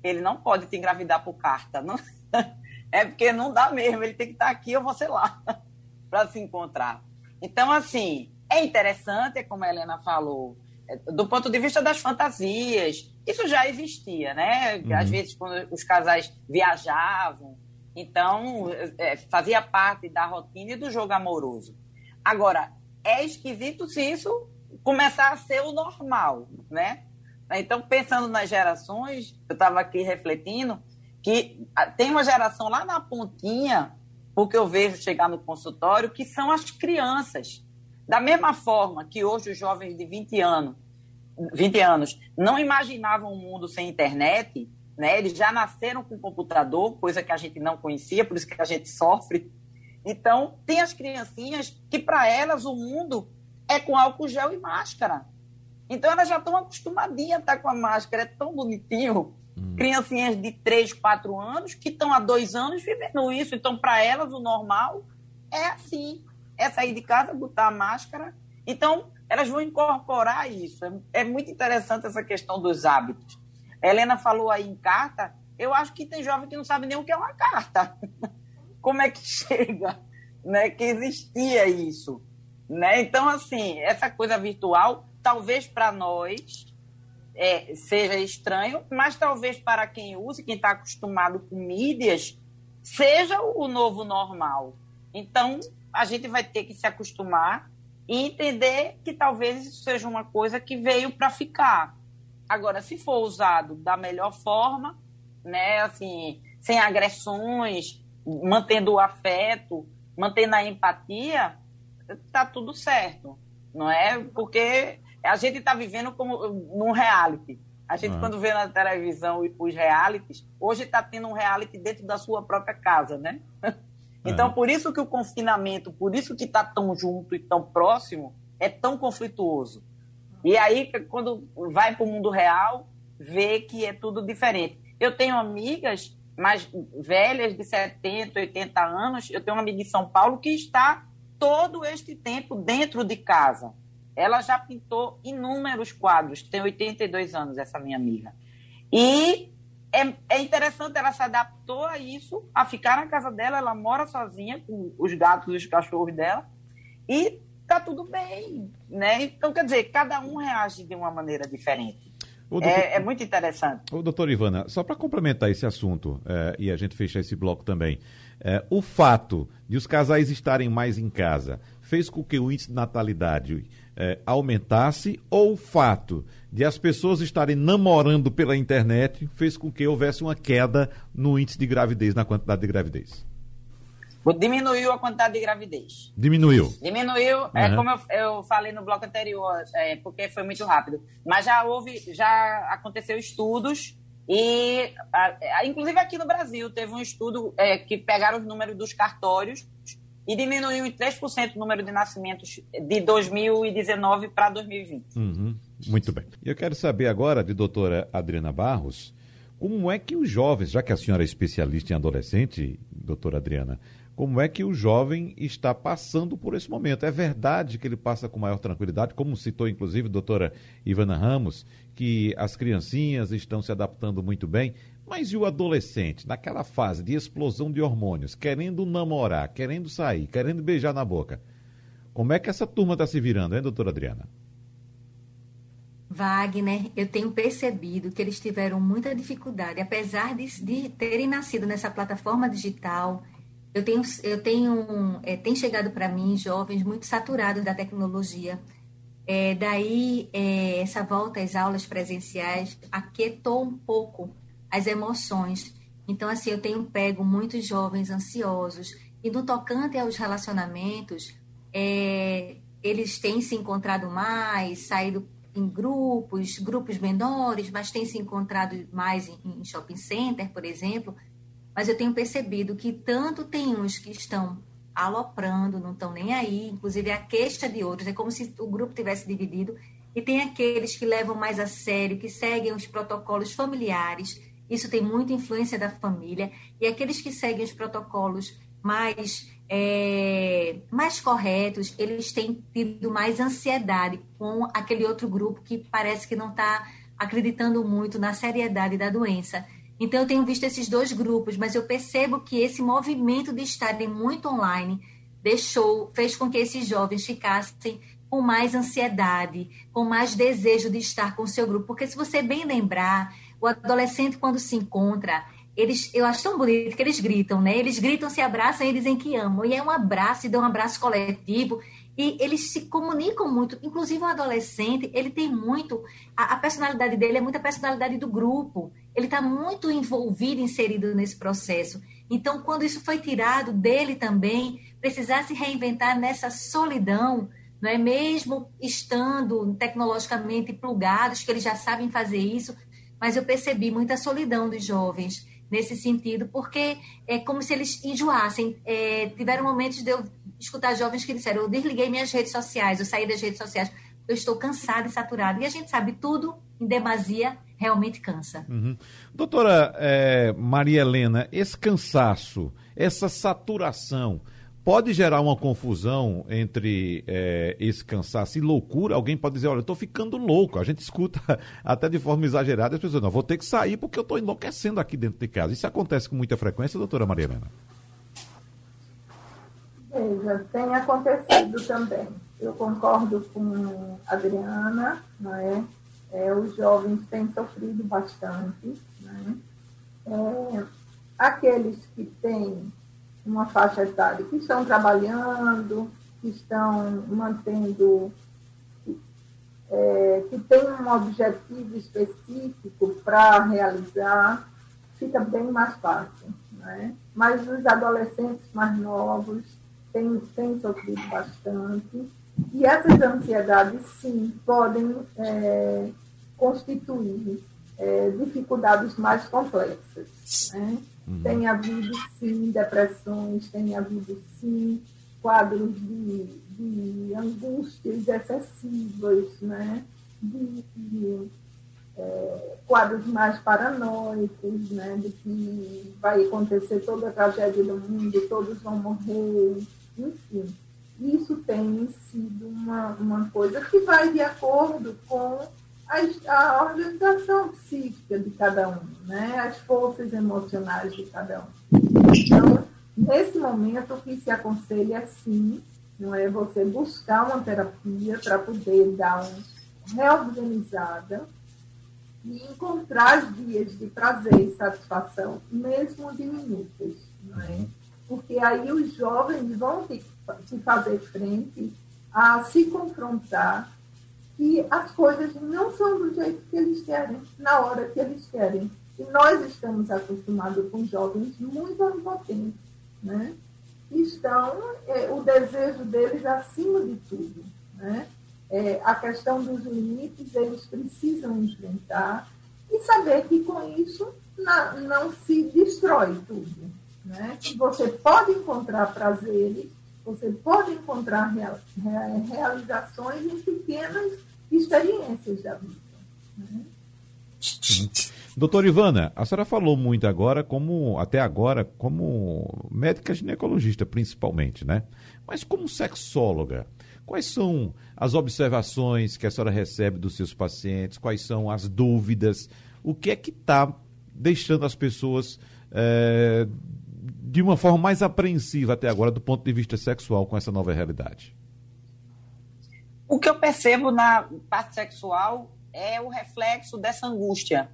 ele não pode te engravidar por carta. Não... *laughs* é porque não dá mesmo, ele tem que estar aqui ou você lá *laughs* para se encontrar. Então, assim, é interessante, como a Helena falou, é, do ponto de vista das fantasias. Isso já existia, né? Uhum. Às vezes, quando os casais viajavam, então, é, fazia parte da rotina e do jogo amoroso. Agora, é esquisito se isso começar a ser o normal, né? Então, pensando nas gerações, eu estava aqui refletindo que tem uma geração lá na pontinha, porque eu vejo chegar no consultório, que são as crianças. Da mesma forma que hoje os jovens de 20 anos, 20 anos não imaginavam um mundo sem internet, né? Eles já nasceram com computador, coisa que a gente não conhecia, por isso que a gente sofre. Então, tem as criancinhas que, para elas, o mundo é com álcool gel e máscara. Então, elas já estão acostumadinhas a estar com a máscara, é tão bonitinho. Hum. Criancinhas de 3, 4 anos que estão há dois anos vivendo isso. Então, para elas, o normal é assim: é sair de casa, botar a máscara. Então, elas vão incorporar isso. É, é muito interessante essa questão dos hábitos. A Helena falou aí em carta, eu acho que tem jovem que não sabe nem o que é uma carta. *laughs* Como é que chega, né? Que existia isso, né? Então, assim, essa coisa virtual, talvez para nós é, seja estranho, mas talvez para quem usa, quem está acostumado com mídias, seja o novo normal. Então, a gente vai ter que se acostumar e entender que talvez isso seja uma coisa que veio para ficar. Agora, se for usado da melhor forma, né, assim, sem agressões, mantendo o afeto, mantendo a empatia, tá tudo certo, não é? Porque a gente está vivendo como num reality. A gente, uhum. quando vê na televisão os realities, hoje está tendo um reality dentro da sua própria casa, né? *laughs* Então, uhum. por isso que o confinamento, por isso que está tão junto e tão próximo, é tão conflituoso. E aí, quando vai para o mundo real, vê que é tudo diferente. Eu tenho amigas mais velhas, de 70, 80 anos. Eu tenho uma amiga em São Paulo que está todo este tempo dentro de casa. Ela já pintou inúmeros quadros, tem 82 anos, essa minha amiga. E é, é, interessante, ela se adaptou a isso, a ficar na casa dela, ela mora sozinha com os gatos e os cachorros dela. E tá tudo bem, né? Então, quer dizer, cada um reage de uma maneira diferente. Doutor, é, é, muito interessante. O doutor Ivana, só para complementar esse assunto é, e a gente fechar esse bloco também, é, o fato de os casais estarem mais em casa fez com que o índice de natalidade é, aumentasse ou o fato de as pessoas estarem namorando pela internet fez com que houvesse uma queda no índice de gravidez, na quantidade de gravidez? Diminuiu a quantidade de gravidez. Diminuiu. Diminuiu, uhum. é como eu, eu, falei no bloco anterior, é, porque foi muito rápido. Mas já houve, já aconteceu estudos E, a, a, inclusive aqui no Brasil, teve um estudo é, que pegaram os números dos cartórios e diminuiu em 3% o número de nascimentos de 2019 para 2020. Uhum, muito bem. Eu quero saber agora de doutora Adriana Barros, como é que os jovens, já que a senhora é especialista em adolescente, doutora Adriana, como é que o jovem está passando por esse momento? É verdade que ele passa com maior tranquilidade, como citou inclusive a doutora Ivana Ramos, que as criancinhas estão se adaptando muito bem, mas e o adolescente, naquela fase de explosão de hormônios, querendo namorar, querendo sair, querendo beijar na boca? Como é que essa turma está se virando, hein, doutora Adriana? Wagner, eu tenho percebido que eles tiveram muita dificuldade, apesar de, de terem nascido nessa plataforma digital. Eu tenho, eu tenho, é, tem chegado para mim jovens muito saturados da tecnologia. É, daí, é, essa volta às aulas presenciais aquietou um pouco as emoções. Então, assim, eu tenho pego muitos jovens ansiosos. E no tocante aos relacionamentos, é, eles têm se encontrado mais, saído em grupos, grupos menores, mas têm se encontrado mais em, em shopping center, por exemplo. Mas eu tenho percebido que tanto tem uns que estão aloprando, não estão nem aí, inclusive a queixa de outros, é como se o grupo tivesse dividido, e tem aqueles que levam mais a sério, que seguem os protocolos familiares, isso tem muita influência da família. E aqueles que seguem os protocolos mais, é, mais corretos, eles têm tido mais ansiedade com aquele outro grupo que parece que não está acreditando muito na seriedade da doença. Então, eu tenho visto esses dois grupos, mas eu percebo que esse movimento de estarem muito online deixou, fez com que esses jovens ficassem com mais ansiedade, com mais desejo de estar com o seu grupo. Porque se você bem lembrar, o adolescente, quando se encontra, eles, eu acho tão bonito que eles gritam, né? Eles gritam, se abraçam e dizem que amam. E é um abraço, e dão um abraço coletivo. E eles se comunicam muito. Inclusive, o adolescente, ele tem muito. A, a personalidade dele é muita personalidade do grupo. Ele está muito envolvido, inserido nesse processo. Então, quando isso foi tirado dele também, precisar se reinventar nessa solidão, não é mesmo estando tecnologicamente plugados, que eles já sabem fazer isso, mas eu percebi muita solidão dos jovens nesse sentido, porque é como se eles enjoassem. É, tiveram momentos de eu escutar jovens que disseram: eu desliguei minhas redes sociais, eu saí das redes sociais, eu estou cansado e saturado. E a gente sabe, tudo em demasia realmente cansa. Uhum. Doutora é, Maria Helena, esse cansaço, essa saturação, pode gerar uma confusão entre é, esse cansaço e loucura. Alguém pode dizer, olha, eu estou ficando louco. A gente *laughs* escuta até de forma exagerada as pessoas, não, vou ter que sair porque eu estou enlouquecendo aqui dentro de casa. Isso acontece com muita frequência, doutora Maria Helena? Veja, tem acontecido também. Eu concordo com a Adriana, não é? é os jovens têm sofrido bastante. Né? É, aqueles que têm uma faixa etária que estão trabalhando, que estão mantendo, é, que tem um objetivo específico para realizar, fica bem mais fácil. Né? Mas os adolescentes mais novos têm, têm sofrido bastante, e essas ansiedades, sim, podem é, constituir é, dificuldades mais complexas. Né? Uhum. Tem havido, sim, depressões, tem havido, sim, quadros de, de angústias excessivas, né? de, de é, quadros mais paranoicos, né? de que vai acontecer toda a tragédia do mundo, todos vão morrer, enfim. Isso tem sido uma, uma coisa que vai de acordo com a, a organização psíquica de cada um, né? as forças emocionais de cada um. Então, nesse momento, o que se aconselha é sim, não é você buscar uma terapia para poder dar uma reorganizada e encontrar vias de prazer e satisfação, mesmo diminutas, não é? Porque aí os jovens vão ter que fazer frente a se confrontar que as coisas não são do jeito que eles querem, na hora que eles querem. E nós estamos acostumados com jovens muito onipotentes, né? Estão, é, o desejo deles acima de tudo, né? É, a questão dos limites eles precisam enfrentar e saber que com isso não, não se destrói tudo. Né? Você pode encontrar prazeres, você pode encontrar real, realizações em pequenas experiências da vida. Né? Doutora Ivana, a senhora falou muito agora, como até agora, como médica ginecologista principalmente, né? Mas como sexóloga, quais são as observações que a senhora recebe dos seus pacientes? Quais são as dúvidas? O que é que está deixando as pessoas é, de uma forma mais apreensiva até agora do ponto de vista sexual com essa nova realidade? O que eu percebo na parte sexual é o reflexo dessa angústia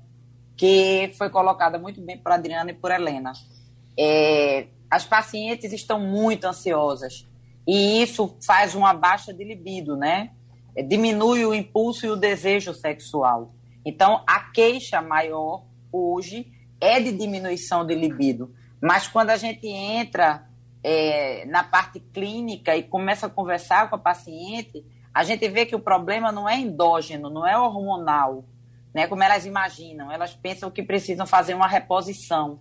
que foi colocada muito bem por Adriana e por Helena. É, as pacientes estão muito ansiosas e isso faz uma baixa de libido, né? É, diminui o impulso e o desejo sexual. Então, a queixa maior hoje é de diminuição de libido. Mas quando a gente entra é, na parte clínica e começa a conversar com a paciente, a gente vê que o problema não é endógeno, não é hormonal, né, como elas imaginam. Elas pensam que precisam fazer uma reposição.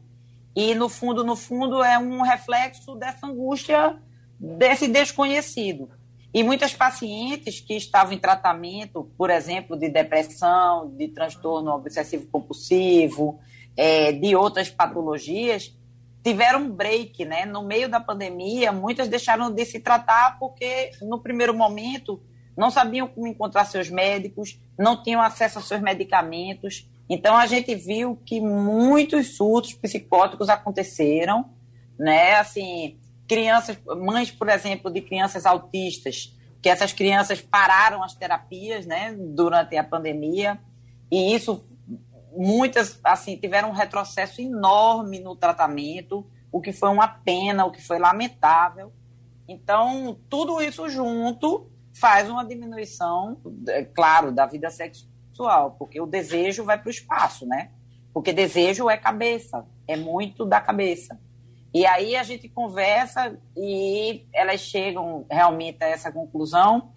E, no fundo, no fundo, é um reflexo dessa angústia, desse desconhecido. E muitas pacientes que estavam em tratamento, por exemplo, de depressão, de transtorno obsessivo-compulsivo, é, de outras patologias, tiveram um break, né? No meio da pandemia, muitas deixaram de se tratar porque, no primeiro momento, não sabiam como encontrar seus médicos, não tinham acesso aos seus medicamentos. Então a gente viu que muitos surtos psicóticos aconteceram, né? Assim, crianças, mães, por exemplo, de crianças autistas, que essas crianças pararam as terapias, né, durante a pandemia, e isso muitas assim tiveram um retrocesso enorme no tratamento, o que foi uma pena, o que foi lamentável. Então, tudo isso junto faz uma diminuição, é, claro, da vida sexual, porque o desejo vai para o espaço, né? Porque desejo é cabeça, é muito da cabeça. E aí a gente conversa e elas chegam realmente a essa conclusão.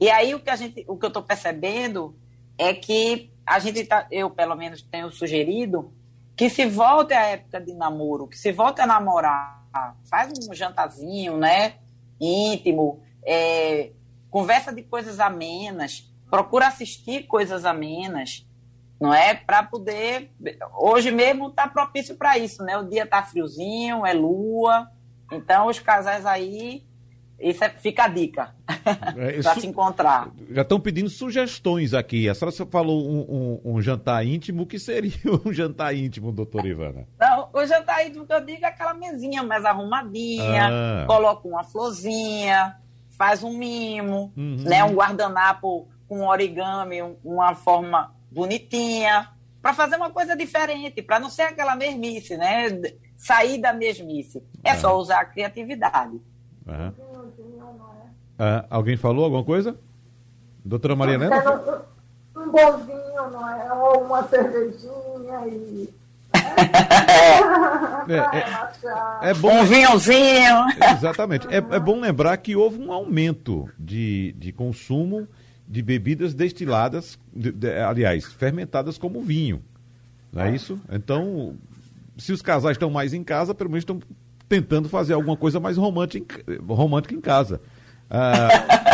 E aí o que a gente, o que eu estou percebendo é que a gente tá, eu pelo menos tenho sugerido que se volte à época de namoro, que se volte a namorar, faz um jantarzinho, né, íntimo, é, conversa de coisas amenas, procura assistir coisas amenas, não é? Para poder. Hoje mesmo está propício para isso, né? O dia está friozinho, é lua. Então, os casais aí. Isso é, fica a dica é, *laughs* para se encontrar. Já estão pedindo sugestões aqui. A senhora falou um, um, um, jantar íntimo. O que seria *laughs* um jantar íntimo, doutora Ivana? Não, o jantar íntimo que eu digo é aquela mesinha mais arrumadinha, ah. coloca uma florzinha, faz um mimo, uhum. né, um guardanapo com origami, uma forma bonitinha, para fazer uma coisa diferente, para não ser aquela mesmice, né? Sair da mesmice. É, só usar a criatividade. Uhum. Uh, alguém falou alguma coisa? Doutora Maria Helena? Um bolzinho, não é? Ou uma cervejinha e é, é, é, bom. Um vinhozinho. Exatamente. É, é bom lembrar que houve um aumento de, de consumo de bebidas destiladas, de, de, aliás, fermentadas como vinho. Não é isso? Então, se os casais estão mais em casa, pelo menos estão tentando fazer alguma coisa mais romântica, romântica em casa. Ah, *laughs*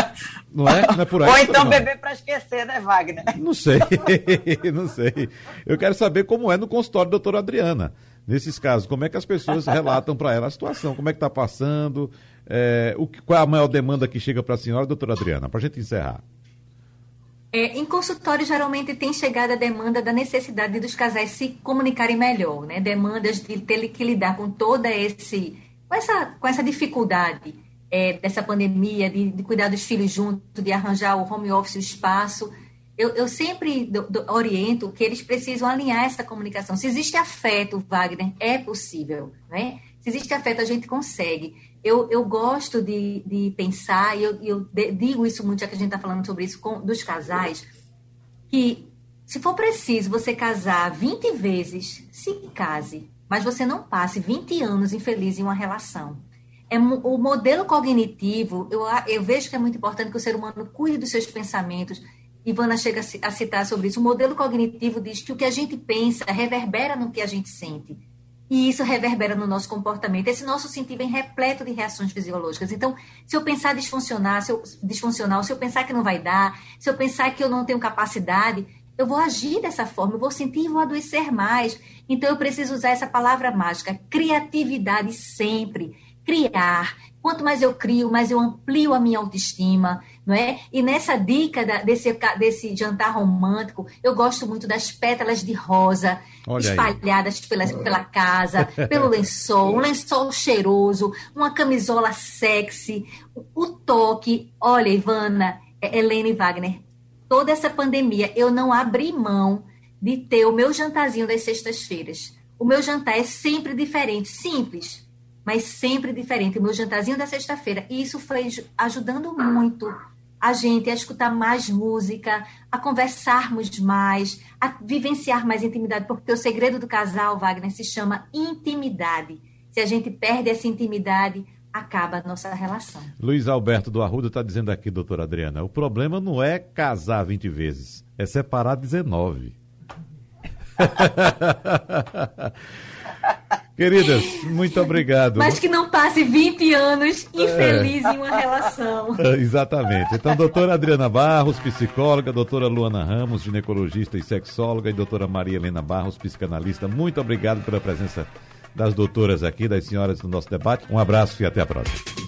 não é? Não é por aí. Ou então não. beber para esquecer, né, Wagner? Não sei, *laughs* não sei. Eu quero saber como é no consultório da doutora Adriana. Nesses casos, como é que as pessoas relatam para ela a situação, como é que está passando, é, o, qual é a maior demanda que chega para a senhora, doutora Adriana, para a gente encerrar. É, em consultório, geralmente tem chegado a demanda da necessidade dos casais se comunicarem melhor, né? Demandas de ter que lidar com toda esse, com essa, com essa dificuldade é, dessa pandemia, de, de, cuidar dos filhos junto, de arranjar o home office, o espaço. Eu, eu sempre do, do, oriento que eles precisam alinhar essa comunicação. Se existe afeto, Wagner, é possível, né? Se existe afeto, a gente consegue. Eu, eu gosto de, de pensar, e eu, eu digo isso muito, já que a gente está falando sobre isso, com, dos casais, que se for preciso você casar 20 vezes, se case, mas você não passe 20 anos infeliz em uma relação é, o modelo cognitivo, eu, eu vejo que é muito importante que o ser humano cuide dos seus pensamentos. Ivana chega a citar sobre isso. O modelo cognitivo diz que o que a gente pensa reverbera no que a gente sente. E isso reverbera no nosso comportamento. Esse nosso sentir vem repleto de reações fisiológicas. Então, se eu pensar disfuncional, se eu, disfuncional, se eu pensar que não vai dar, se eu pensar que eu não tenho capacidade, eu vou agir dessa forma, eu vou sentir e vou adoecer mais. Então, eu preciso usar essa palavra mágica, criatividade sempre. Criar. Quanto mais eu crio, mais eu amplio a minha autoestima, não é? E nessa dica da, desse, desse jantar romântico, eu gosto muito das pétalas de rosa Olha espalhadas pela, pela casa, pelo *laughs* lençol, um lençol cheiroso, uma camisola sexy, o toque. Olha, Ivana, Helene Wagner, toda essa pandemia eu não abri mão de ter o meu jantarzinho das sextas-feiras. O meu jantar é sempre diferente, simples, mas sempre diferente. O meu jantarzinho da sexta-feira. E isso foi ajudando muito a gente a escutar mais música, a conversarmos mais, a vivenciar mais intimidade, porque o segredo do casal, Wagner, se chama intimidade. Se a gente perde essa intimidade, acaba a nossa relação. Luiz Alberto do Arruda está dizendo aqui, doutora Adriana, o problema não é casar 20 vezes, é separar 19. *laughs* Queridas, muito obrigado. Mas que não passe 20 anos infeliz é. em uma relação. Exatamente. Então, doutora Adriana Barros, psicóloga, doutora Luana Ramos, ginecologista e sexóloga, e doutora Maria Helena Barros, psicanalista, muito obrigado pela presença das doutoras aqui, das senhoras no nosso debate. Um abraço e até a próxima.